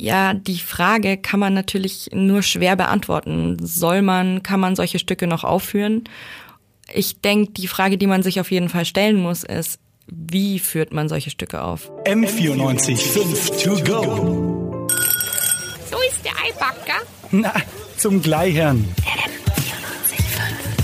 Ja, die Frage kann man natürlich nur schwer beantworten. Soll man, kann man solche Stücke noch aufführen? Ich denke, die Frage, die man sich auf jeden Fall stellen muss, ist, wie führt man solche Stücke auf? M94 5 to go. So ist der Eibacker. Na, zum Gleichern.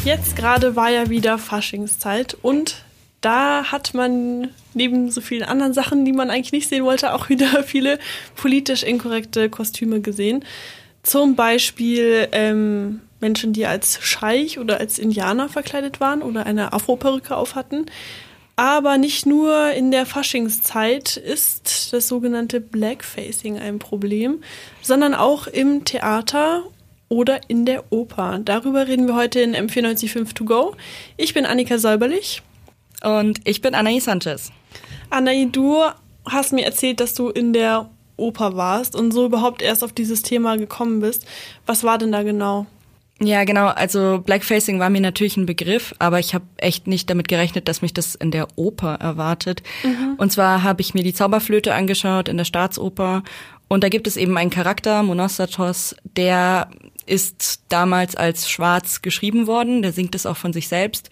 Jetzt gerade war ja wieder Faschingszeit und da hat man neben so vielen anderen Sachen, die man eigentlich nicht sehen wollte, auch wieder viele politisch inkorrekte Kostüme gesehen. Zum Beispiel ähm, Menschen, die als Scheich oder als Indianer verkleidet waren oder eine Afroperücke auf hatten. Aber nicht nur in der Faschingszeit ist das sogenannte Blackfacing ein Problem, sondern auch im Theater oder in der Oper. Darüber reden wir heute in M495 To Go. Ich bin Annika Säuberlich. Und ich bin Anaï Sanchez. Anaï, du hast mir erzählt, dass du in der Oper warst und so überhaupt erst auf dieses Thema gekommen bist. Was war denn da genau? Ja, genau. Also Blackfacing war mir natürlich ein Begriff, aber ich habe echt nicht damit gerechnet, dass mich das in der Oper erwartet. Mhm. Und zwar habe ich mir die Zauberflöte angeschaut in der Staatsoper und da gibt es eben einen Charakter, Monostatos, der ist damals als schwarz geschrieben worden, der singt es auch von sich selbst.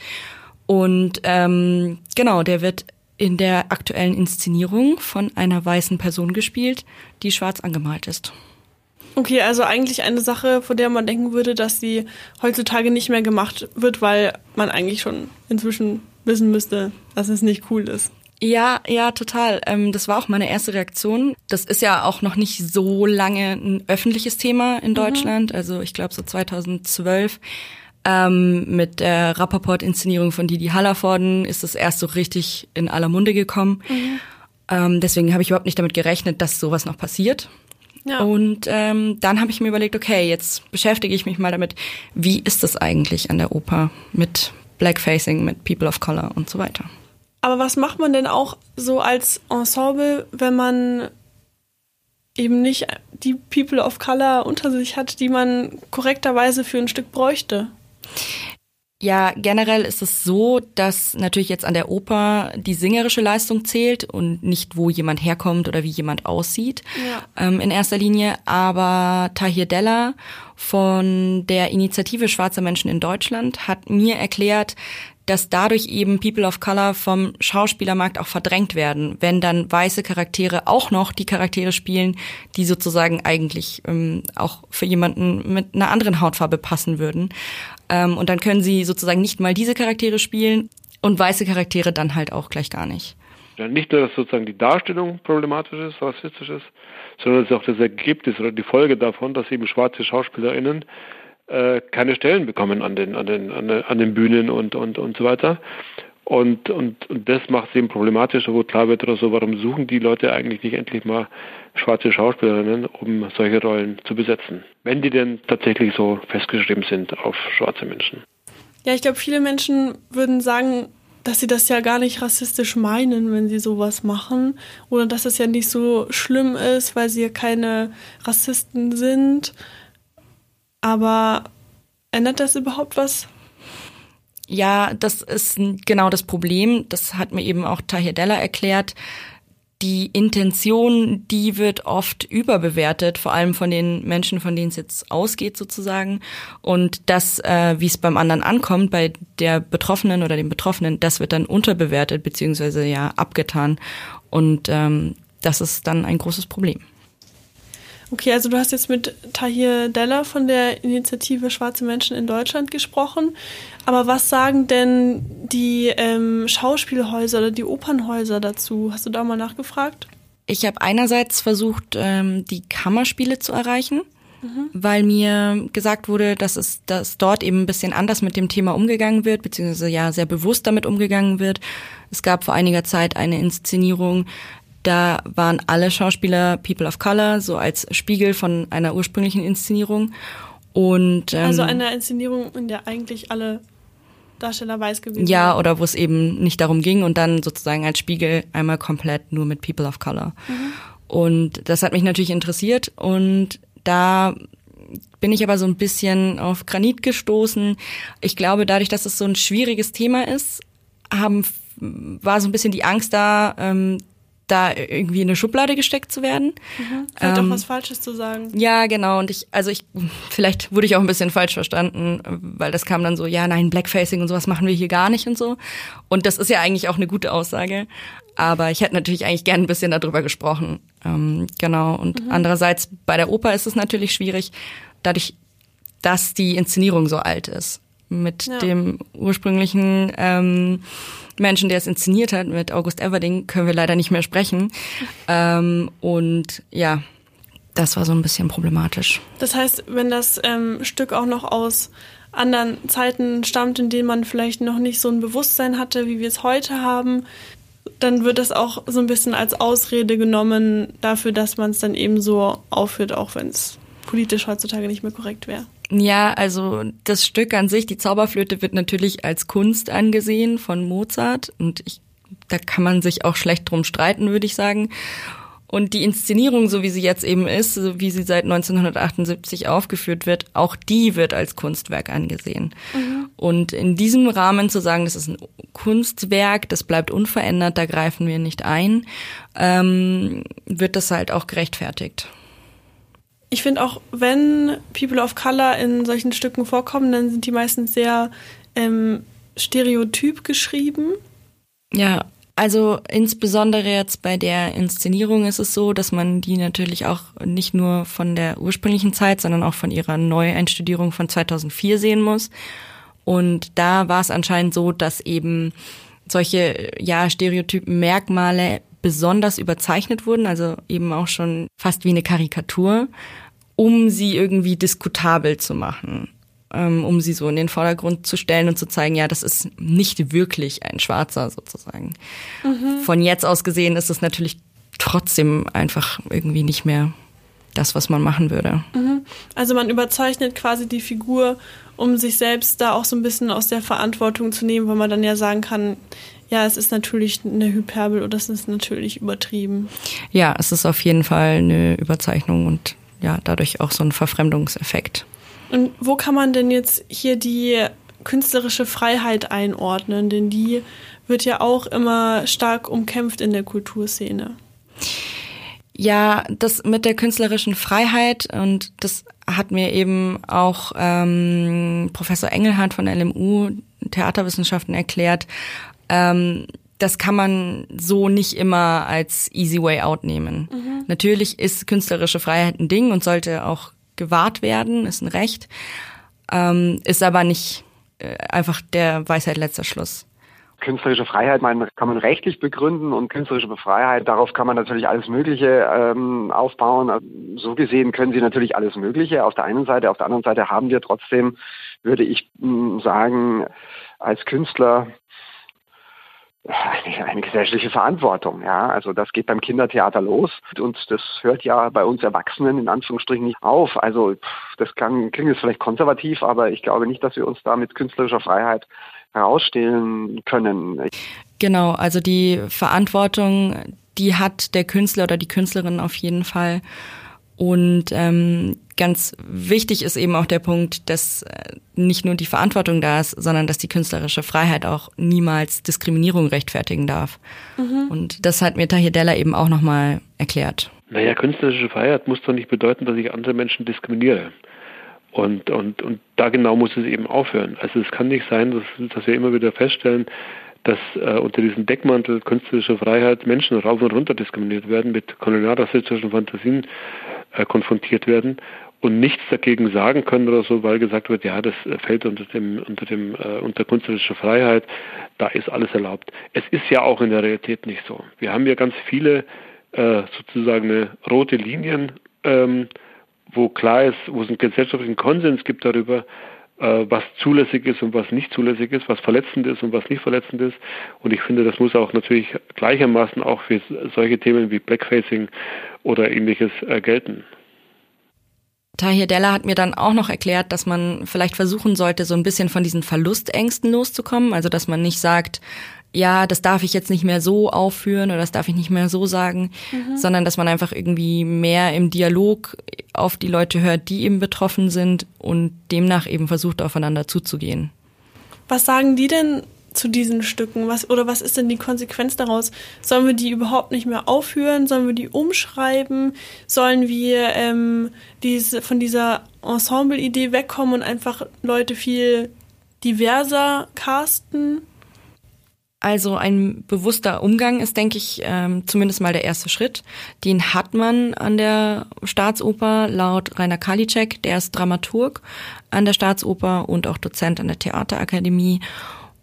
Und ähm, genau, der wird in der aktuellen Inszenierung von einer weißen Person gespielt, die schwarz angemalt ist. Okay, also eigentlich eine Sache, von der man denken würde, dass sie heutzutage nicht mehr gemacht wird, weil man eigentlich schon inzwischen wissen müsste, dass es nicht cool ist. Ja, ja, total. Ähm, das war auch meine erste Reaktion. Das ist ja auch noch nicht so lange ein öffentliches Thema in mhm. Deutschland. Mhm. Also ich glaube so 2012 ähm, mit der Rappaport-Inszenierung von Didi Hallervorden ist es erst so richtig in aller Munde gekommen. Mhm. Ähm, deswegen habe ich überhaupt nicht damit gerechnet, dass sowas noch passiert. Ja. Und ähm, dann habe ich mir überlegt, okay, jetzt beschäftige ich mich mal damit, wie ist das eigentlich an der Oper mit Blackfacing, mit People of Color und so weiter. Aber was macht man denn auch so als Ensemble, wenn man eben nicht die People of Color unter sich hat, die man korrekterweise für ein Stück bräuchte? Ja, generell ist es so, dass natürlich jetzt an der Oper die singerische Leistung zählt und nicht, wo jemand herkommt oder wie jemand aussieht ja. ähm, in erster Linie. Aber Tahir Della von der Initiative Schwarze Menschen in Deutschland hat mir erklärt, dass dadurch eben People of Color vom Schauspielermarkt auch verdrängt werden, wenn dann weiße Charaktere auch noch die Charaktere spielen, die sozusagen eigentlich ähm, auch für jemanden mit einer anderen Hautfarbe passen würden. Ähm, und dann können sie sozusagen nicht mal diese Charaktere spielen und weiße Charaktere dann halt auch gleich gar nicht. Ja, nicht nur, dass sozusagen die Darstellung problematisch ist, rassistisch ist, sondern es ist auch das Ergebnis oder die Folge davon, dass eben schwarze SchauspielerInnen äh, keine Stellen bekommen an den, an den, an, den, an den Bühnen und, und, und so weiter. Und, und, und das macht es eben problematisch, wo klar wird oder so, warum suchen die Leute eigentlich nicht endlich mal schwarze Schauspielerinnen, um solche Rollen zu besetzen, wenn die denn tatsächlich so festgeschrieben sind auf schwarze Menschen. Ja, ich glaube, viele Menschen würden sagen, dass sie das ja gar nicht rassistisch meinen, wenn sie sowas machen. Oder dass es ja nicht so schlimm ist, weil sie ja keine Rassisten sind. Aber ändert das überhaupt was? Ja, das ist genau das Problem. Das hat mir eben auch Tahir Della erklärt. Die Intention, die wird oft überbewertet, vor allem von den Menschen, von denen es jetzt ausgeht sozusagen. Und das, äh, wie es beim anderen ankommt, bei der Betroffenen oder dem Betroffenen, das wird dann unterbewertet beziehungsweise ja abgetan. Und ähm, das ist dann ein großes Problem. Okay, also du hast jetzt mit Tahir Della von der Initiative Schwarze Menschen in Deutschland gesprochen. Aber was sagen denn die ähm, Schauspielhäuser oder die Opernhäuser dazu? Hast du da mal nachgefragt? Ich habe einerseits versucht, ähm, die Kammerspiele zu erreichen, mhm. weil mir gesagt wurde, dass es dass dort eben ein bisschen anders mit dem Thema umgegangen wird, beziehungsweise ja sehr bewusst damit umgegangen wird. Es gab vor einiger Zeit eine Inszenierung, da waren alle Schauspieler People of Color, so als Spiegel von einer ursprünglichen Inszenierung. Und, ähm, also eine Inszenierung, in der eigentlich alle Darsteller weiß gewesen Ja, waren. oder wo es eben nicht darum ging und dann sozusagen als Spiegel einmal komplett nur mit People of Color. Mhm. Und das hat mich natürlich interessiert und da bin ich aber so ein bisschen auf Granit gestoßen. Ich glaube, dadurch, dass es so ein schwieriges Thema ist, haben war so ein bisschen die Angst da, ähm, da irgendwie in eine Schublade gesteckt zu werden. Mhm. Vielleicht ähm, auch was Falsches zu sagen. Ja, genau. Und ich, also ich, vielleicht wurde ich auch ein bisschen falsch verstanden, weil das kam dann so, ja, nein, Blackfacing und sowas machen wir hier gar nicht und so. Und das ist ja eigentlich auch eine gute Aussage. Aber ich hätte natürlich eigentlich gern ein bisschen darüber gesprochen. Ähm, genau. Und mhm. andererseits bei der Oper ist es natürlich schwierig, dadurch, dass die Inszenierung so alt ist. Mit ja. dem ursprünglichen ähm, Menschen, der es inszeniert hat, mit August Everding, können wir leider nicht mehr sprechen. Ähm, und ja, das war so ein bisschen problematisch. Das heißt, wenn das ähm, Stück auch noch aus anderen Zeiten stammt, in denen man vielleicht noch nicht so ein Bewusstsein hatte, wie wir es heute haben, dann wird das auch so ein bisschen als Ausrede genommen dafür, dass man es dann eben so aufführt, auch wenn es politisch heutzutage nicht mehr korrekt wäre. Ja, also das Stück an sich, die Zauberflöte, wird natürlich als Kunst angesehen von Mozart und ich, da kann man sich auch schlecht drum streiten, würde ich sagen. Und die Inszenierung, so wie sie jetzt eben ist, so wie sie seit 1978 aufgeführt wird, auch die wird als Kunstwerk angesehen. Mhm. Und in diesem Rahmen zu sagen, das ist ein Kunstwerk, das bleibt unverändert, da greifen wir nicht ein, ähm, wird das halt auch gerechtfertigt. Ich finde auch, wenn People of Color in solchen Stücken vorkommen, dann sind die meistens sehr ähm, stereotyp geschrieben. Ja, also insbesondere jetzt bei der Inszenierung ist es so, dass man die natürlich auch nicht nur von der ursprünglichen Zeit, sondern auch von ihrer Neueinstudierung von 2004 sehen muss. Und da war es anscheinend so, dass eben solche ja stereotypen Merkmale besonders überzeichnet wurden, also eben auch schon fast wie eine Karikatur, um sie irgendwie diskutabel zu machen ähm, um sie so in den Vordergrund zu stellen und zu zeigen, ja, das ist nicht wirklich ein Schwarzer sozusagen. Mhm. Von jetzt aus gesehen ist es natürlich trotzdem einfach irgendwie nicht mehr das, was man machen würde. Mhm. Also man überzeichnet quasi die Figur, um sich selbst da auch so ein bisschen aus der Verantwortung zu nehmen, weil man dann ja sagen kann, ja, es ist natürlich eine Hyperbel oder es ist natürlich übertrieben. Ja, es ist auf jeden Fall eine Überzeichnung und ja, dadurch auch so ein Verfremdungseffekt. Und wo kann man denn jetzt hier die künstlerische Freiheit einordnen? Denn die wird ja auch immer stark umkämpft in der Kulturszene. Ja, das mit der künstlerischen Freiheit und das hat mir eben auch ähm, Professor Engelhardt von LMU Theaterwissenschaften erklärt. Ähm, das kann man so nicht immer als easy way out nehmen. Mhm. Natürlich ist künstlerische Freiheit ein Ding und sollte auch gewahrt werden, ist ein Recht, ähm, ist aber nicht äh, einfach der Weisheit letzter Schluss. Künstlerische Freiheit man, kann man rechtlich begründen und künstlerische Freiheit, darauf kann man natürlich alles Mögliche ähm, aufbauen. So gesehen können sie natürlich alles Mögliche auf der einen Seite, auf der anderen Seite haben wir trotzdem, würde ich mh, sagen, als Künstler eine, eine gesellschaftliche Verantwortung. Ja, also das geht beim Kindertheater los und das hört ja bei uns Erwachsenen in Anführungsstrichen nicht auf. Also das klang, klingt jetzt vielleicht konservativ, aber ich glaube nicht, dass wir uns da mit künstlerischer Freiheit herausstellen können. Genau, also die Verantwortung, die hat der Künstler oder die Künstlerin auf jeden Fall. Und ähm, ganz wichtig ist eben auch der Punkt, dass äh, nicht nur die Verantwortung da ist, sondern dass die künstlerische Freiheit auch niemals Diskriminierung rechtfertigen darf. Mhm. Und das hat mir Tahir Della eben auch nochmal erklärt. Naja, künstlerische Freiheit muss doch nicht bedeuten, dass ich andere Menschen diskriminiere. Und, und, und da genau muss es eben aufhören. Also es kann nicht sein, dass, dass wir immer wieder feststellen, dass äh, unter diesem Deckmantel künstlerische Freiheit Menschen rauf und runter diskriminiert werden, mit kolonialrassistischen Fantasien äh, konfrontiert werden und nichts dagegen sagen können oder so, weil gesagt wird, ja, das äh, fällt unter dem unter dem äh, unter künstlerische Freiheit, da ist alles erlaubt. Es ist ja auch in der Realität nicht so. Wir haben ja ganz viele äh, sozusagen rote Linien, ähm, wo klar ist, wo es einen gesellschaftlichen Konsens gibt darüber, äh, was zulässig ist und was nicht zulässig ist, was verletzend ist und was nicht verletzend ist. Und ich finde, das muss auch natürlich gleichermaßen auch für solche Themen wie Blackfacing oder ähnliches äh, gelten. Tahir Della hat mir dann auch noch erklärt, dass man vielleicht versuchen sollte, so ein bisschen von diesen Verlustängsten loszukommen. Also, dass man nicht sagt, ja, das darf ich jetzt nicht mehr so aufführen oder das darf ich nicht mehr so sagen, mhm. sondern dass man einfach irgendwie mehr im Dialog auf die Leute hört, die eben betroffen sind und demnach eben versucht, aufeinander zuzugehen. Was sagen die denn zu diesen Stücken? Was, oder was ist denn die Konsequenz daraus? Sollen wir die überhaupt nicht mehr aufführen? Sollen wir die umschreiben? Sollen wir ähm, diese, von dieser Ensemble-Idee wegkommen und einfach Leute viel diverser casten? Also ein bewusster Umgang ist, denke ich, ähm, zumindest mal der erste Schritt. Den hat man an der Staatsoper laut Rainer Kalicek, der ist Dramaturg an der Staatsoper und auch Dozent an der Theaterakademie.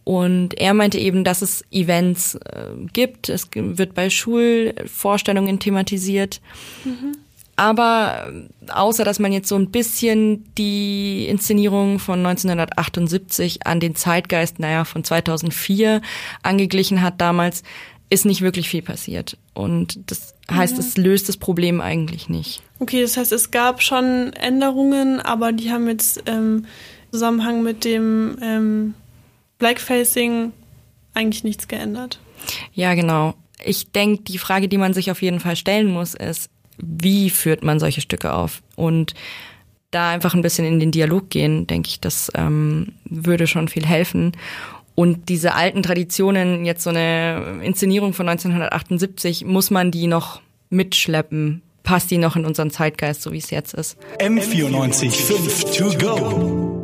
Und er meinte eben, dass es Events äh, gibt. Es wird bei Schulvorstellungen thematisiert. Mhm. Aber außer dass man jetzt so ein bisschen die Inszenierung von 1978 an den Zeitgeist, naja, von 2004 angeglichen hat damals, ist nicht wirklich viel passiert. Und das heißt, es löst das Problem eigentlich nicht. Okay, das heißt, es gab schon Änderungen, aber die haben jetzt im Zusammenhang mit dem ähm, Blackfacing eigentlich nichts geändert. Ja, genau. Ich denke, die Frage, die man sich auf jeden Fall stellen muss, ist, wie führt man solche Stücke auf? Und da einfach ein bisschen in den Dialog gehen, denke ich, das ähm, würde schon viel helfen. Und diese alten Traditionen, jetzt so eine Inszenierung von 1978, muss man die noch mitschleppen? Passt die noch in unseren Zeitgeist, so wie es jetzt ist? M94 5 to go.